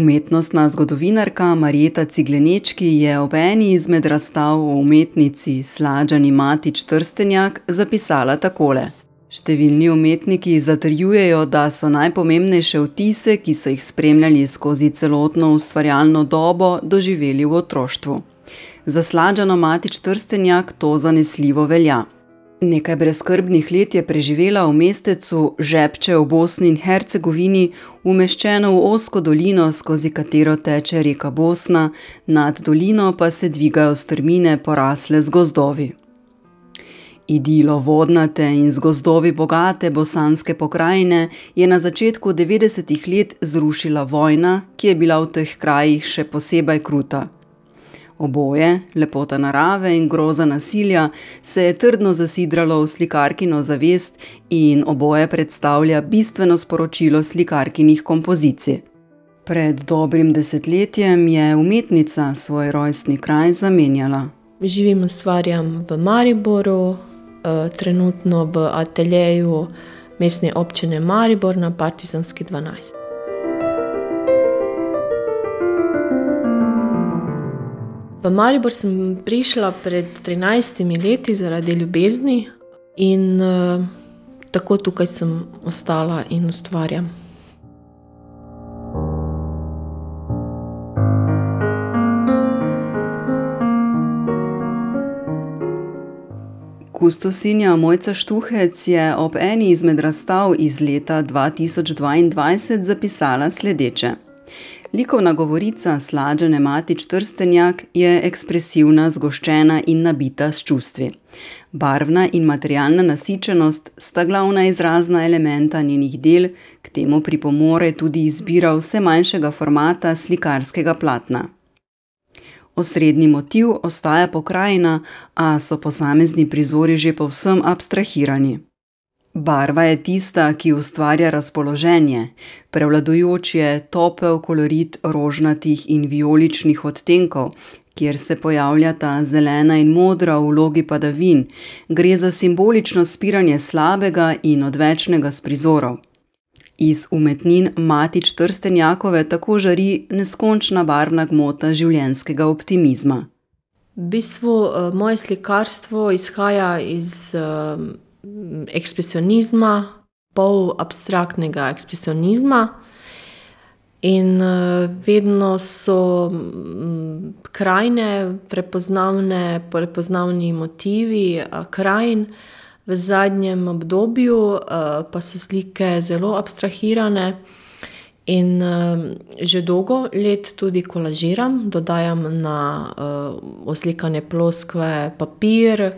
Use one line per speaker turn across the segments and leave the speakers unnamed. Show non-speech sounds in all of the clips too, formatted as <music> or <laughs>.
Umetnostna zgodovinarka Marjeta Ciglenečki je ob eni izmed razstav o umetnici Slađani Matič Trstenjak zapisala takole: Številni umetniki zatrjujejo, da so najpomembnejše vtise, ki so jih spremljali skozi celotno ustvarjalno dobo, doživeli v otroštvu. Za Slađano Matič Trstenjak to zanesljivo velja. Nekaj brezskrbnih let je preživela v mestecu Žepče v Bosni in Hercegovini, umeščeno v ozko dolino, skozi katero teče reka Bosna, nad dolino pa se dvigajo strmine, porasle z gozdovi. Idilo vodnate in z gozdovi bogate bosanske pokrajine je na začetku devetdesetih let zrušila vojna, ki je bila v teh krajih še posebej kruta. Oboje, lepota narave in groza nasilja, se je trdno zasidralo v slikarkino zavest in oboje predstavlja bistveno sporočilo slikarkinih kompozicij. Pred dobrim desetletjem je umetnica svoj rojstni kraj zamenjala.
Živim, ustvarjam v Mariboru, trenutno v ateljeju Mestne občine Maribor na Partizanski dvanajst. V Maribor sem prišla pred trinajstimi leti zaradi ljubezni in, tako tukaj sem ostala in ustvarjam.
Kustosinja Mojca Štuhec je ob eni izmed razstav iz leta dva tisoč dvaindvajset zapisala sledeče: Likovna govorica Slađane Matič Trstenjak je ekspresivna, zgoščena in nabita s čustvi. Barvna in materialna nasičenost sta glavna izrazna elementa njenih del, k temu pripomore tudi izbira vse manjšega formata slikarskega platna. Osrednji motiv ostaja pokrajina, a so posamezni prizori že povsem abstrahirani. Barva je tista, ki ustvarja razpoloženje, prevladujoč je topel kolorit rožnatih in vijoličnih odtenkov, kjer se pojavljata zelena in modra v vlogi padavin, gre za simbolično spiranje slabega in odvečnega s prizorov. Iz umetnin Matič Trstenjakove tako žari neskončna barvna gmota življenjskega optimizma.
V bistvu, moje slikarstvo izhaja iz, ekspresionizma, pol abstraktnega ekspresionizma. In, vedno so, krajine prepoznavne, prepoznavni motivi, krajin. V zadnjem obdobju, pa so slike zelo abstrahirane in, že dolgo let tudi kolažiram, dodajam na, oslikane ploskve papir,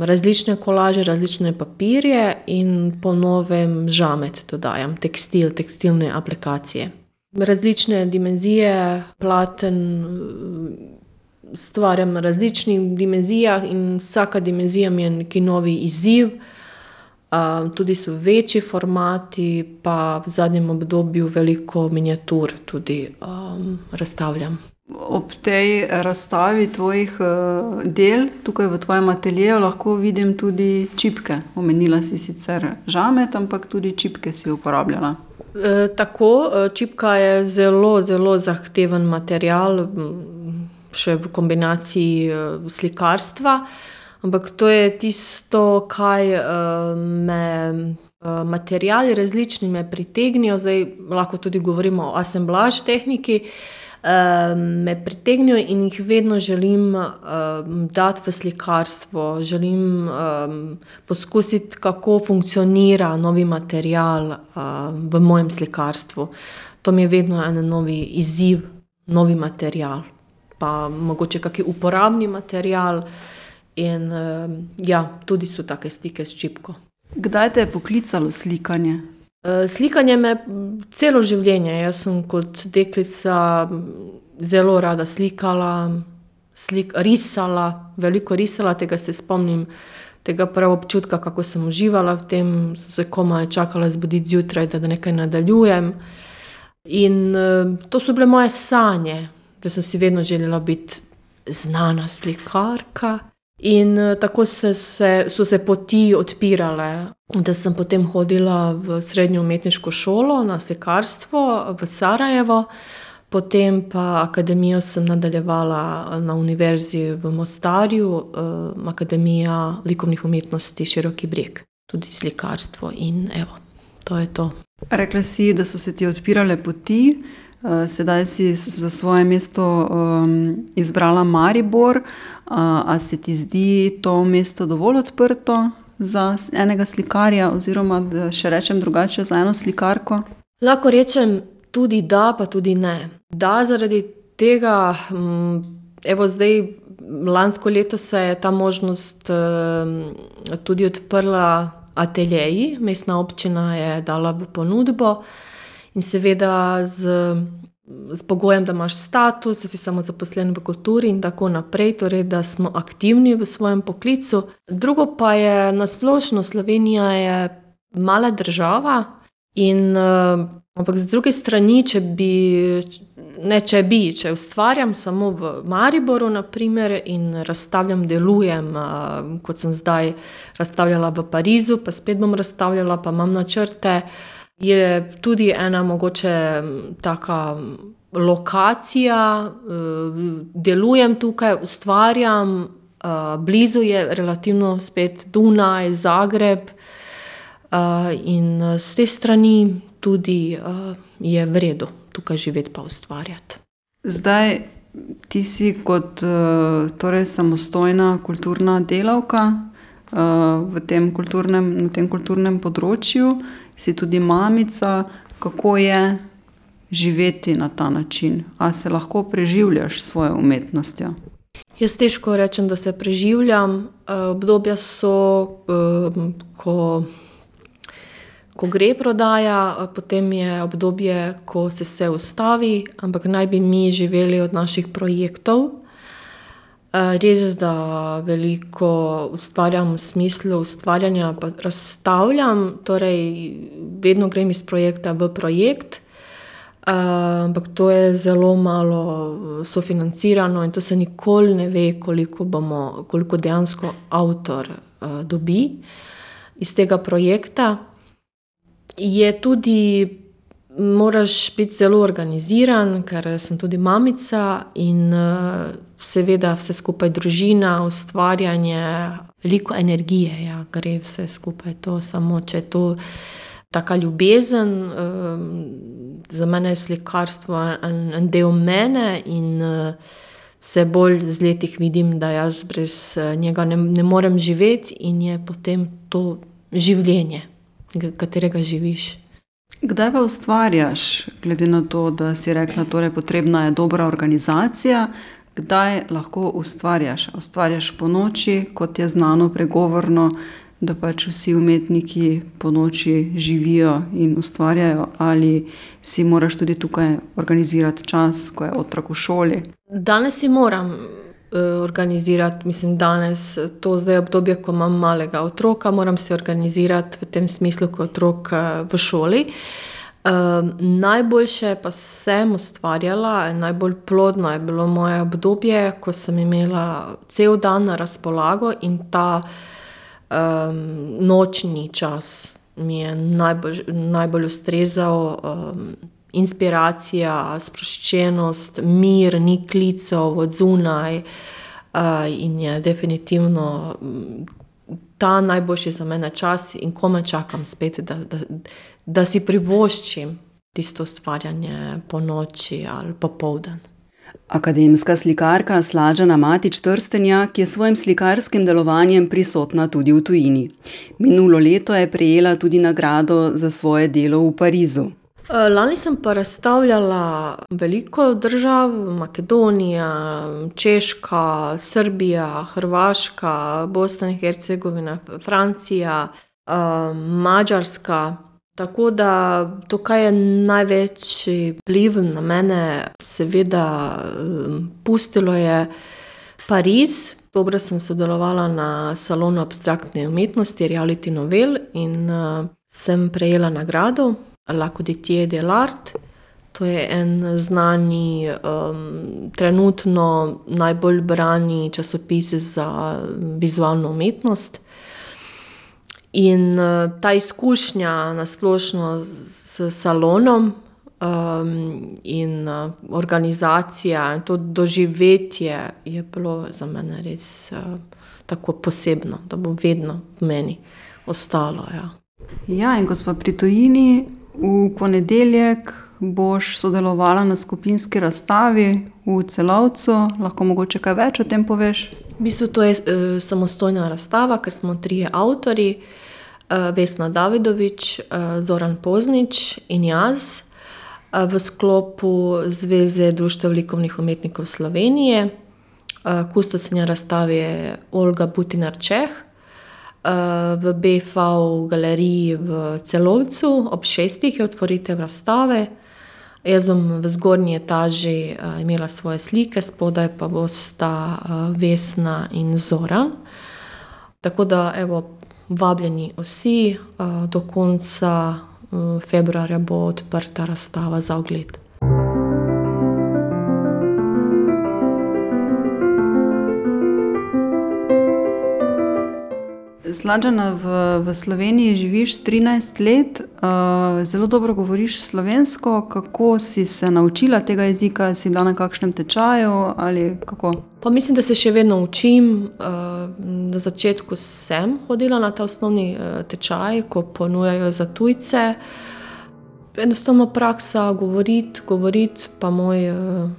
različne kolaže, različne papirje in po novem žamet dodajam, tekstil, tekstilne aplikacije. Različne dimenzije platen, ustvarjam na različnih dimenzijah in vsaka dimenzija mi je neki nov izziv. tudi so večji formati pa v zadnjem obdobju veliko miniatur tudi, razstavljam.
Ob tej razstavi tvojih, del tukaj v tvojem ateljeju lahko vidim tudi čipke. Omenila si sicer žamet, ampak tudi čipke si uporabljala.
tako, čipka je zelo, zelo zahteven material, še v kombinaciji, slikarstva. Ampak to je tisto, kaj, me, materiali različni me pritegnejo, zdaj lahko tudi govorimo o asemblaž tehniki. Me pritegnejo in jih vedno želim, dati v slikarstvo, želim, poskusiti, kako funkcionira novi material, v mojem slikarstvu. To mi je vedno en nov izziv, novi material. Pa mogoče kak uporabni material in, ja, tudi so take stike s čipko.
Kdaj te je poklicalo slikanje?
Slikanje me celo življenje, jaz sem kot deklica zelo rada slikala, risala, veliko risala, tega se spomnim, tega prav občutka, kako sem uživala v tem, se komaj čakala zbuditi zjutraj, da nekaj nadaljujem. In, to so bile moje sanje, da sem si vedno želela biti znana slikarka. In tako se, se, so se poti odpirale, da sem potem hodila v srednjo umetniško šolo na slikarstvo v Sarajevo, potem pa akademijo sem nadaljevala na Univerzi v Mostarju, Akademija likovnih umetnosti Široki breg, tudi slikarstvo in evo, to je to.
Rekla si, da so se ti odpirale poti, sedaj si za svoje mesto, izbrala Maribor. a se ti zdi to mesto dovolj odprto za enega slikarja oziroma, da še rečem drugače, za eno slikarko?
Lahko rečem tudi da pa tudi ne. Da zaradi tega, evo, zdaj lansko leto se je ta možnost, tudi odprla ateljeji, Mestna občina je dala v ponudbo. In seveda s, s pogojem, da imaš status, da si samozaposlen v kulturi in tako naprej, torej da smo aktivni v svojem poklicu. Drugo pa je na splošno, Slovenija je mala država in, ampak z druge strani, če bi, ne če bi, če ustvarjam samo v Mariboru, na primer, in razstavljam, delujem, kot sem zdaj razstavljala v Parizu, pa spet bom razstavljala, pa imam načrte, je tudi ena mogoče taka lokacija, delujem tukaj, ustvarjam, blizu je relativno spet Dunaj, Zagreb, in, s te strani tudi, je v redu tukaj živeti pa ustvarjati.
Zdaj ti si kot, torej samostojna kulturna delavka, v tem kulturnem, na tem kulturnem področju, si tudi mamica. Kako je živeti na ta način? A se lahko preživljaš s svojo umetnostjo?
Jaz težko rečem, da se preživljam. obdobja so, ko, ko gre prodaja, potem je obdobje, ko se vse ustavi, ampak naj bi mi živeli od naših projektov. Res, da veliko ustvarjam v smislu ustvarjanja pa razstavljam, torej vedno grem iz projekta v projekt. ampak to je zelo malo sofinancirano in to se nikoli ne ve, koliko bomo, koliko dejansko avtor, dobi iz tega projekta. Je tudi, moraš biti zelo organiziran, ker sem tudi mamica in, seveda vse skupaj družina, ustvarjanje, veliko energije, ja, gre vse skupaj to, samo če je to taka ljubezen, za mene je slikarstvo en, en del mene in, vse bolj z leti vidim, da jaz brez, njega ne morem živeti in je potem to življenje, katerega živiš.
Kdaj pa ustvarjaš, glede na to, da si rekla, torej potrebna je dobra organizacija, kdaj lahko ustvarjaš? Ustvarjaš ponoči, kot je znano pregovorno, da pač vsi umetniki ponoči živijo in ustvarjajo, ali si moraš tudi tukaj organizirati čas, ko je otrok v šoli?
Danes si moram, organizirati, mislim danes, to zdaj obdobje, ko imam malega otroka, moram si organizirati v tem smislu, ko je otrok, v šoli. najboljše pa sem ustvarjala, najbolj plodno je bilo moje obdobje, ko sem imela cel dan na razpolago in ta, nočni čas mi je najbolj ustrezal, inspiracija, sproščenost, mir, ni klicev od zunaj, in je definitivno, ta najboljši za mene čas in komaj čakam spet, da, da, da si privoščim tisto ustvarjanje ponoči ali popoldan.
Akademska slikarka Slađana Matič Trstenjak je s svojim slikarskim delovanjem prisotna tudi v tujini. Minulo leto je prejela tudi nagrado za svoje delo v Parizu.
Lani sem pa razstavljala veliko držav, Makedonija, Češka, Srbija, Hrvaška, Bosna in Hercegovina, Francija, Madžarska. Tako da to, kaj je največji vpliv na mene, seveda, pustilo, je Pariz. Oktobra sem sodelovala na salonu abstraktne umetnosti Reality Novel in, sem prejela nagrado, L'Arc To je en znani, um, trenutno najbolj brani časopis za vizualno umetnost. In uh, ta izkušnja na splošno s salonom um, in uh, organizacija in to doživetje je bilo za mene res uh, tako posebno, da bo vedno v meni ostalo. Ja,
ja in ko smo pri Tujini, v ponedeljek boš sodelovala na skupinski razstavi v celovcu. Lahko mogoče kaj več o tem poveš?
V bistvu to je uh, samostojna razstava, ker smo trije avtori. Vesna Davidovič, Zoran Poznič in jaz v sklopu Zveze društva likovnih umetnikov Slovenije. Kustosinja razstave je Olga Butinar Čeh v BFV galeriji v Celovcu ob šestih je otvoritev razstave. Jaz bom v zgornji etaži imela svoje slike, spodaj pa bosta Vesna in Zoran. Tako da, evo, vabljeni vsi, do konca februarja bo odprta razstava za ogled.
Slađana, v, v Sloveniji živiš 13 let, uh, zelo dobro govoriš slovensko. Kako si se naučila tega jezika, si bila na kakšnem tečaju?
Pa mislim, da se še vedno učim. Uh, na začetku sem hodila na ta osnovni uh, tečaj, ko ponujajo za tujce. Enostavno praksa govoriti, govoriti, pa moj uh,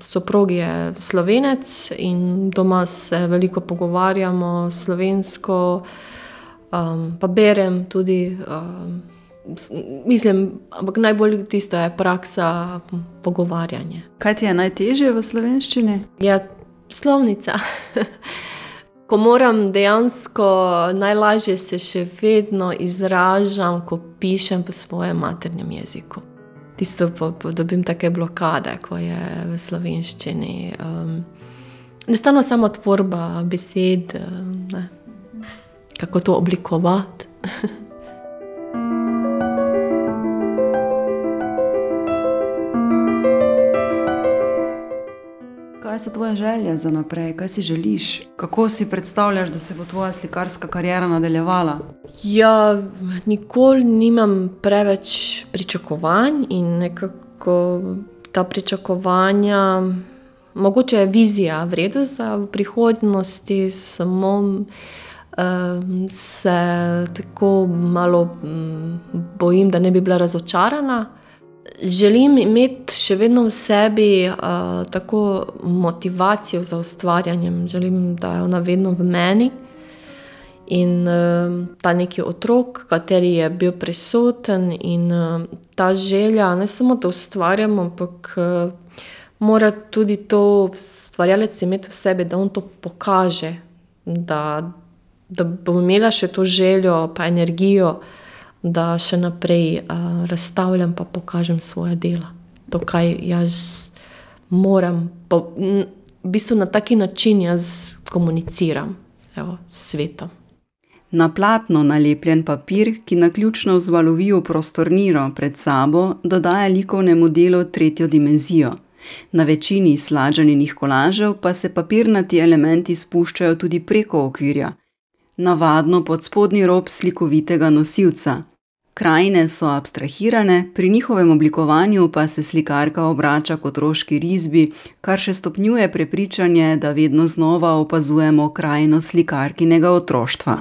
soprog je slovenec in doma se veliko pogovarjamo slovensko, um, pa berem tudi. Um, mislim, ampak najbolj tisto je praksa pogovarjanja.
Kaj ti je najtežje v slovenščini?
Ja, slovnica. <laughs> ko moram dejansko najlažje se še vedno izražam, ko pišem v svojem maternem jeziku. Tisto pa, dobim take blokade, ko je v slovenščini. Um, Enostavno samo tvorba besed, ne, kako to oblikovati. <laughs>
so tvoje želje za naprej, kaj si želiš, kako si predstavljaš, da se bo tvoja slikarska karijera nadaljevala?
Ja, nikoli nimam preveč pričakovanj in nekako ta pričakovanja, mogoče je vizija vredna za prihodnosti, samo um, se tako malo um, bojim, da ne bi bila razočarana. Želim imeti še vedno v sebi uh, tako motivacijo za ustvarjanje, želim, da je ona vedno v meni. In uh, ta neki otrok, kateri je bil prisoten, in uh, ta želja, ne samo da ustvarjamo, ampak uh, mora tudi to ustvarjalec imeti v sebi, da on to pokaže, da, da bo imela še to željo, pa energijo da še naprej uh, razstavljam in pokažem svoje dela. To, kaj jaz moram, pa, v bistvu na taki način jaz komuniciram evo, s svetom.
Na platno nalepljen papir, ki na ključno vzvalovi v prostorniro pred sabo, dodaja likovnemu delu tretjo dimenzijo. Na večini slađenih kolažev pa se papirnati elementi spuščajo tudi preko okvirja, navadno pod spodnji rob slikovitega nosilca, Krajine so abstrahirane, pri njihovem oblikovanju pa se slikarka obrača kot otroški risbi, kar še stopnjuje prepričanje, da vedno znova opazujemo krajino slikarkinega otroštva.